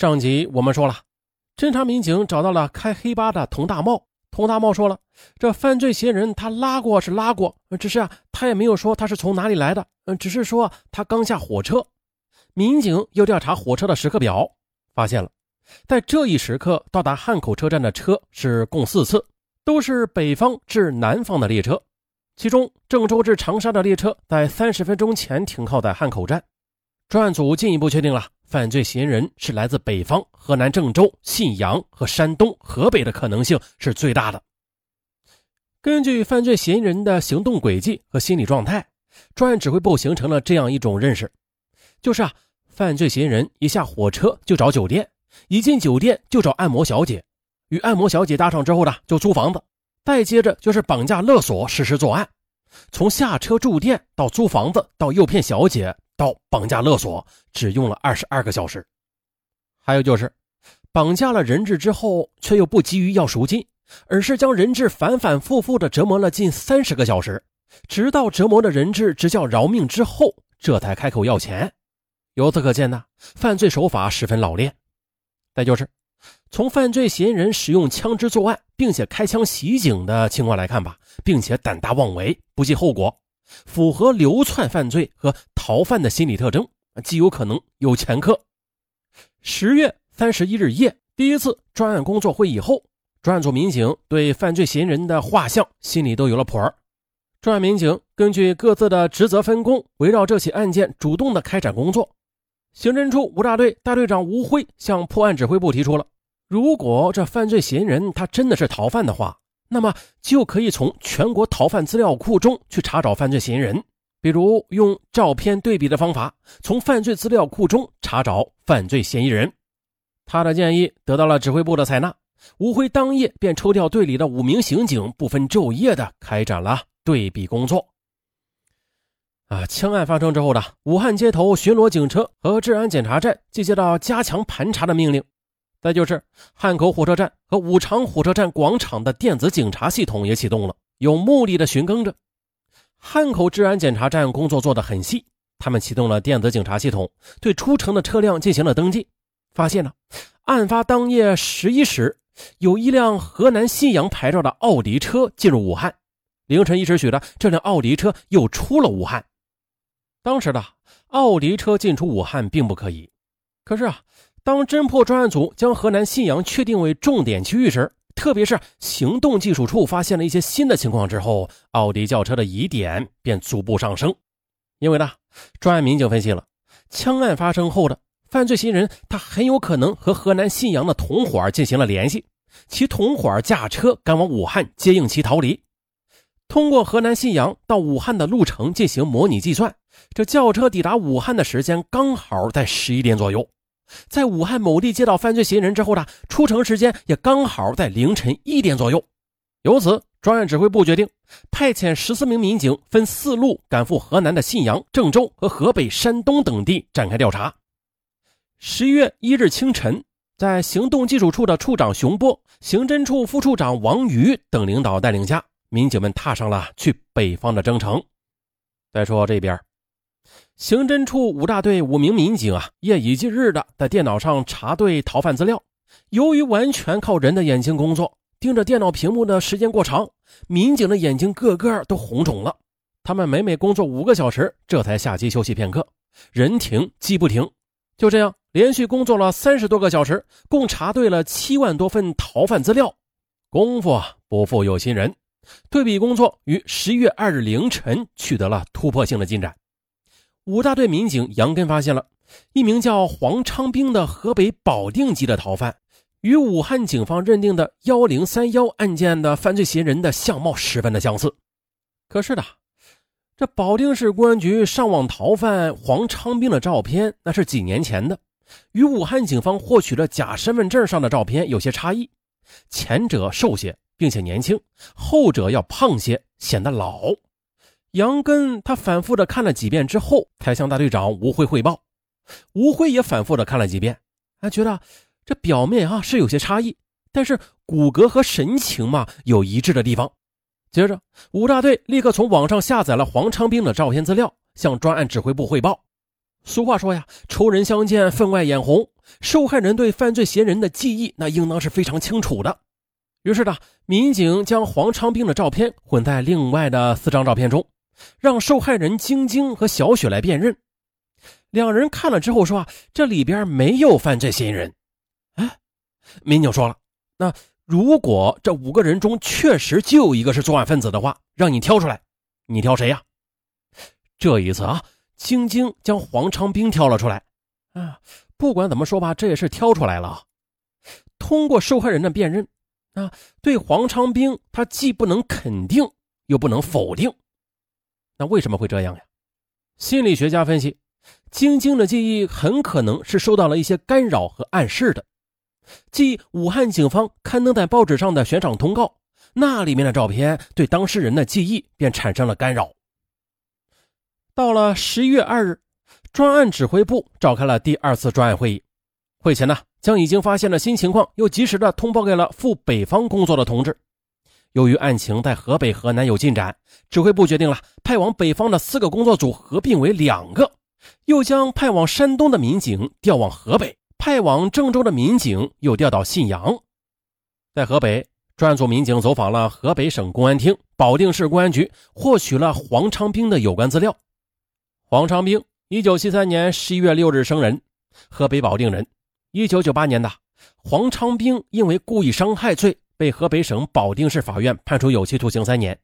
上集我们说了，侦查民警找到了开黑吧的佟大茂。佟大茂说了，这犯罪嫌疑人他拉过是拉过，只是啊，他也没有说他是从哪里来的，嗯，只是说他刚下火车。民警又调查火车的时刻表，发现了，在这一时刻到达汉口车站的车是共四次，都是北方至南方的列车。其中，郑州至长沙的列车在三十分钟前停靠在汉口站。专案组进一步确定了。犯罪嫌疑人是来自北方，河南郑州、信阳和山东、河北的可能性是最大的。根据犯罪嫌疑人的行动轨迹和心理状态，专案指挥部形成了这样一种认识：就是啊，犯罪嫌疑人一下火车就找酒店，一进酒店就找按摩小姐，与按摩小姐搭上之后呢，就租房子，再接着就是绑架勒索实施作案。从下车住店到租房子到诱骗小姐。到绑架勒索只用了二十二个小时，还有就是绑架了人质之后，却又不急于要赎金，而是将人质反反复复的折磨了近三十个小时，直到折磨的人质直叫饶命之后，这才开口要钱。由此可见呢，犯罪手法十分老练。再就是从犯罪嫌疑人使用枪支作案，并且开枪袭警的情况来看吧，并且胆大妄为，不计后果。符合流窜犯罪和逃犯的心理特征，极有可能有前科。十月三十一日夜，第一次专案工作会议后，专案组民警对犯罪嫌疑人的画像心里都有了谱儿。专案民警根据各自的职责分工，围绕这起案件主动的开展工作。刑侦处五大队大队长吴辉向破案指挥部提出了：如果这犯罪嫌疑人他真的是逃犯的话。那么就可以从全国逃犯资料库中去查找犯罪嫌疑人，比如用照片对比的方法，从犯罪资料库中查找犯罪嫌疑人。他的建议得到了指挥部的采纳，吴辉当夜便抽调队里的五名刑警，不分昼夜的开展了对比工作。啊，枪案发生之后的武汉街头巡逻警车和治安检查站即接到加强盘查的命令。再就是汉口火车站和武昌火车站广场的电子警察系统也启动了，有目的的巡更着。汉口治安检查站工作做得很细，他们启动了电子警察系统，对出城的车辆进行了登记，发现了案发当夜十一时，有一辆河南信阳牌照的奥迪车进入武汉，凌晨一时许的这辆奥迪车又出了武汉。当时的奥迪车进出武汉并不可疑，可是啊。当侦破专案组将河南信阳确定为重点区域时，特别是行动技术处发现了一些新的情况之后，奥迪轿车的疑点便逐步上升。因为呢，专案民警分析了，枪案发生后的犯罪嫌疑人，他很有可能和河南信阳的同伙进行了联系，其同伙驾车赶往武汉接应其逃离。通过河南信阳到武汉的路程进行模拟计算，这轿车抵达武汉的时间刚好在十一点左右。在武汉某地接到犯罪嫌疑人之后呢，出城时间也刚好在凌晨一点左右。由此，专案指挥部决定派遣十四名民警分四路赶赴河南的信阳、郑州和河北、山东等地展开调查。十一月一日清晨，在行动技术处的处长熊波、刑侦处副处长王瑜等领导带领下，民警们踏上了去北方的征程。再说这边。刑侦处五大队五名民警啊，夜以继日的在电脑上查对逃犯资料。由于完全靠人的眼睛工作，盯着电脑屏幕的时间过长，民警的眼睛个个都红肿了。他们每每工作五个小时，这才下机休息片刻。人停机不停，就这样连续工作了三十多个小时，共查对了七万多份逃犯资料。功夫，不负有心人，对比工作于十一月二日凌晨取得了突破性的进展。五大队民警杨根发现了一名叫黄昌兵的河北保定籍的逃犯，与武汉警方认定的幺零三幺案件的犯罪嫌疑人的相貌十分的相似。可是的，这保定市公安局上网逃犯黄昌兵的照片，那是几年前的，与武汉警方获取的假身份证上的照片有些差异。前者瘦些，并且年轻；后者要胖些，显得老。杨根他反复的看了几遍之后，才向大队长吴辉汇报。吴辉也反复的看了几遍，他觉得这表面啊是有些差异，但是骨骼和神情嘛有一致的地方。接着，五大队立刻从网上下载了黄昌兵的照片资料，向专案指挥部汇报。俗话说呀，仇人相见，分外眼红。受害人对犯罪嫌疑人的记忆，那应当是非常清楚的。于是呢，民警将黄昌兵的照片混在另外的四张照片中，让受害人晶晶和小雪来辨认。两人看了之后说：“啊，这里边没有犯罪嫌疑人。”哎，民警说了：“那如果这五个人中确实就有一个是作案分子的话，让你挑出来，你挑谁呀？”这一次啊，晶晶将黄昌兵挑了出来。啊，不管怎么说吧，这也是挑出来了。通过受害人的辨认。啊，对黄昌兵，他既不能肯定，又不能否定。那为什么会这样呀？心理学家分析，晶晶的记忆很可能是受到了一些干扰和暗示的。即武汉警方刊登在报纸上的悬赏通告，那里面的照片对当事人的记忆便产生了干扰。到了十一月二日，专案指挥部召开了第二次专案会议。会前呢，将已经发现了新情况，又及时的通报给了赴北方工作的同志。由于案情在河北、河南有进展，指挥部决定了派往北方的四个工作组合并为两个，又将派往山东的民警调往河北，派往郑州的民警又调到信阳。在河北，专案组民警走访了河北省公安厅、保定市公安局，获取了黄昌兵的有关资料。黄昌兵，一九七三年十一月六日生人，河北保定人。一九九八年的黄昌兵因为故意伤害罪被河北省保定市法院判处有期徒刑三年。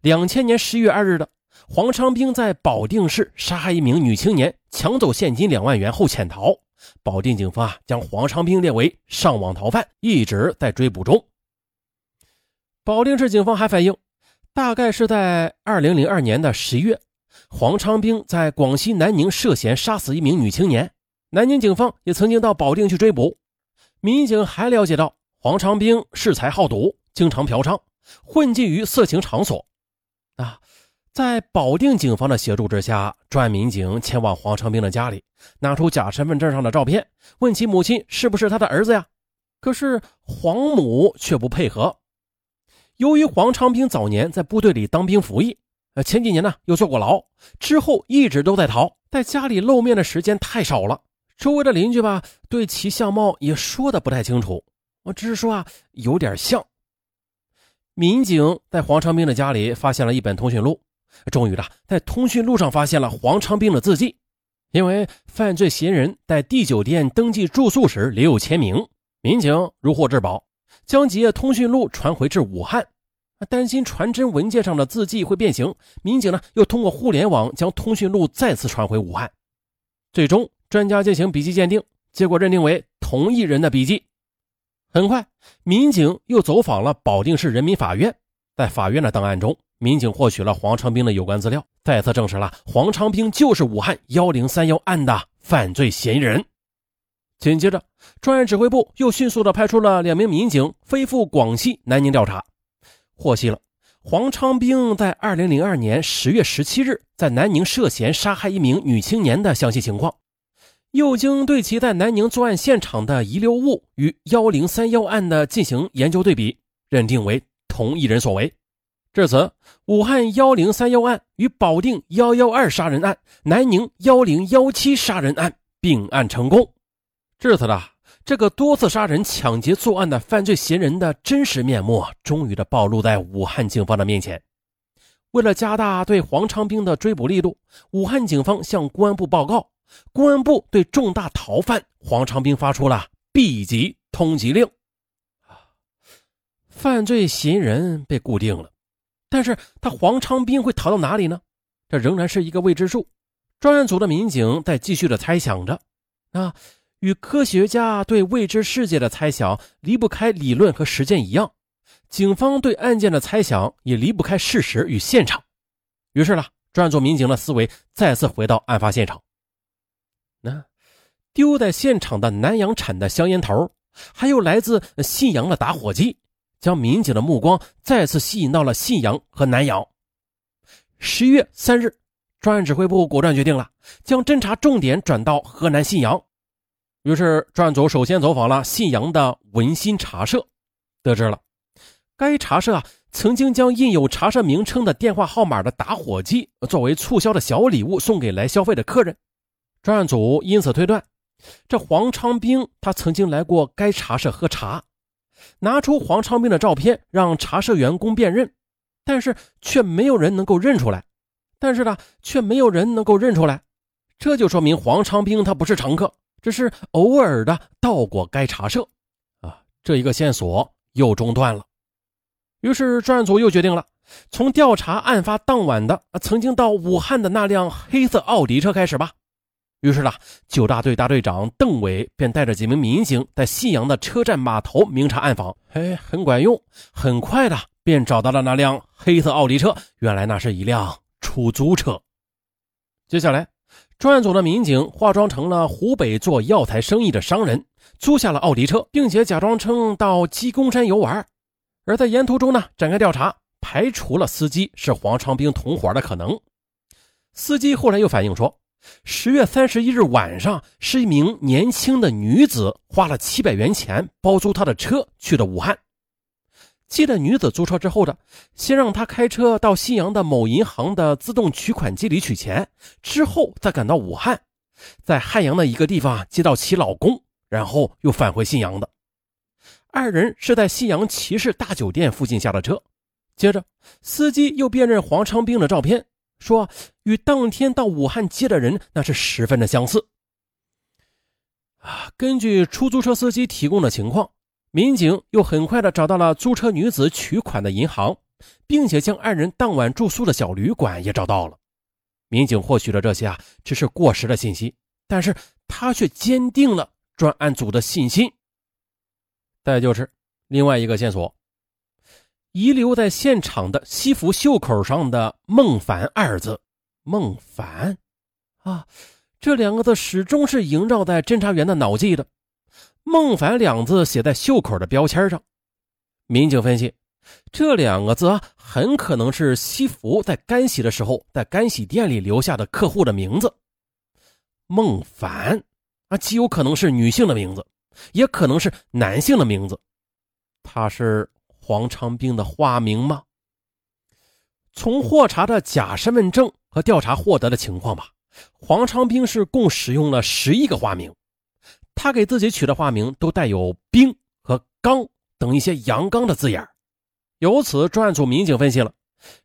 两千年十月二日的黄昌兵在保定市杀害一名女青年，抢走现金两万元后潜逃。保定警方啊将黄昌兵列为上网逃犯，一直在追捕中。保定市警方还反映，大概是在二零零二年的十一月，黄昌兵在广西南宁涉嫌杀死一名女青年。南宁警方也曾经到保定去追捕，民警还了解到黄长兵恃财好赌，经常嫖娼，混迹于色情场所。啊，在保定警方的协助之下，专案民警前往黄长兵的家里，拿出假身份证上的照片，问其母亲是不是他的儿子呀？可是黄母却不配合。由于黄长兵早年在部队里当兵服役，呃，前几年呢又坐过牢，之后一直都在逃，在家里露面的时间太少了。周围的邻居吧，对其相貌也说的不太清楚，我只是说啊，有点像。民警在黄长兵的家里发现了一本通讯录，终于的在通讯录上发现了黄长兵的字迹，因为犯罪嫌疑人在 D 酒店登记住宿时留有签名，民警如获至宝，将几页通讯录传回至武汉，担心传真文件上的字迹会变形，民警呢又通过互联网将通讯录再次传回武汉，最终。专家进行笔迹鉴定，结果认定为同一人的笔迹。很快，民警又走访了保定市人民法院，在法院的档案中，民警获取了黄昌兵的有关资料，再次证实了黄昌兵就是武汉幺零三幺案的犯罪嫌疑人。紧接着，专案指挥部又迅速的派出了两名民警飞赴广西南宁调查，获悉了黄昌兵在二零零二年十月十七日在南宁涉嫌杀害一名女青年的详细情况。又经对其在南宁作案现场的遗留物与幺零三幺案的进行研究对比，认定为同一人所为。至此，武汉幺零三幺案与保定幺幺二杀人案、南宁幺零幺七杀人案并案成功。至此呢这个多次杀人、抢劫作案的犯罪嫌疑人的真实面目，终于的暴露在武汉警方的面前。为了加大对黄昌兵的追捕力度，武汉警方向公安部报告。公安部对重大逃犯黄长兵发出了 B 级通缉令。犯罪嫌疑人被固定了，但是他黄长兵会逃到哪里呢？这仍然是一个未知数。专案组的民警在继续的猜想着。啊，与科学家对未知世界的猜想离不开理论和实践一样，警方对案件的猜想也离不开事实与现场。于是呢，专案组民警的思维再次回到案发现场。那丢在现场的南阳产的香烟头，还有来自信阳的打火机，将民警的目光再次吸引到了信阳和南阳。十一月三日，专案指挥部果断决定了，将侦查重点转到河南信阳。于是，专案组首先走访了信阳的文心茶社，得知了该茶社啊曾经将印有茶社名称的电话号码的打火机作为促销的小礼物送给来消费的客人。专案组因此推断，这黄昌兵他曾经来过该茶社喝茶，拿出黄昌兵的照片让茶社员工辨认，但是却没有人能够认出来。但是呢，却没有人能够认出来，这就说明黄昌兵他不是常客，只是偶尔的到过该茶社。啊，这一个线索又中断了。于是专案组又决定了，从调查案发当晚的曾经到武汉的那辆黑色奥迪车开始吧。于是呢，九大队大队长邓伟便带着几名民警在信阳的车站码头明察暗访，哎，很管用，很快的便找到了那辆黑色奥迪车。原来那是一辆。出租车。接下来，专案组的民警化妆成了湖北做药材生意的商人，租下了奥迪车，并且假装称到鸡公山游玩。而在沿途中呢，展开调查，排除了司机是黄长兵同伙的可能。司机后来又反映说，十月三十一日晚上，是一名年轻的女子花了七百元钱包租他的车去的武汉。接着女子租车之后的，先让她开车到信阳的某银行的自动取款机里取钱，之后再赶到武汉，在汉阳的一个地方接到其老公，然后又返回信阳的。二人是在信阳骑士大酒店附近下的车。接着，司机又辨认黄昌兵的照片，说与当天到武汉接的人那是十分的相似。啊，根据出租车司机提供的情况。民警又很快的找到了租车女子取款的银行，并且将二人当晚住宿的小旅馆也找到了。民警获取的这些啊，只是过时的信息，但是他却坚定了专案组的信心。再就是另外一个线索，遗留在现场的西服袖口上的“孟凡”二字，孟凡啊，这两个字始终是萦绕在侦查员的脑际的。孟凡两字写在袖口的标签上，民警分析，这两个字啊，很可能是西服在干洗的时候在干洗店里留下的客户的名字。孟凡啊，极有可能是女性的名字，也可能是男性的名字。他是黄长兵的化名吗？从获查的假身份证和调查获得的情况吧，黄长兵是共使用了十一个化名。他给自己取的化名都带有“兵”和“刚”等一些阳刚的字眼由此，专案组民警分析了，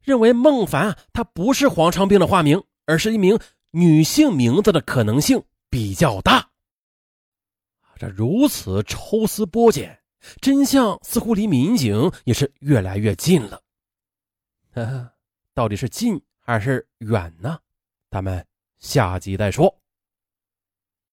认为孟凡啊他不是黄长兵的化名，而是一名女性名字的可能性比较大。这如此抽丝剥茧，真相似乎离民警也是越来越近了。到底是近还是远呢？咱们下集再说。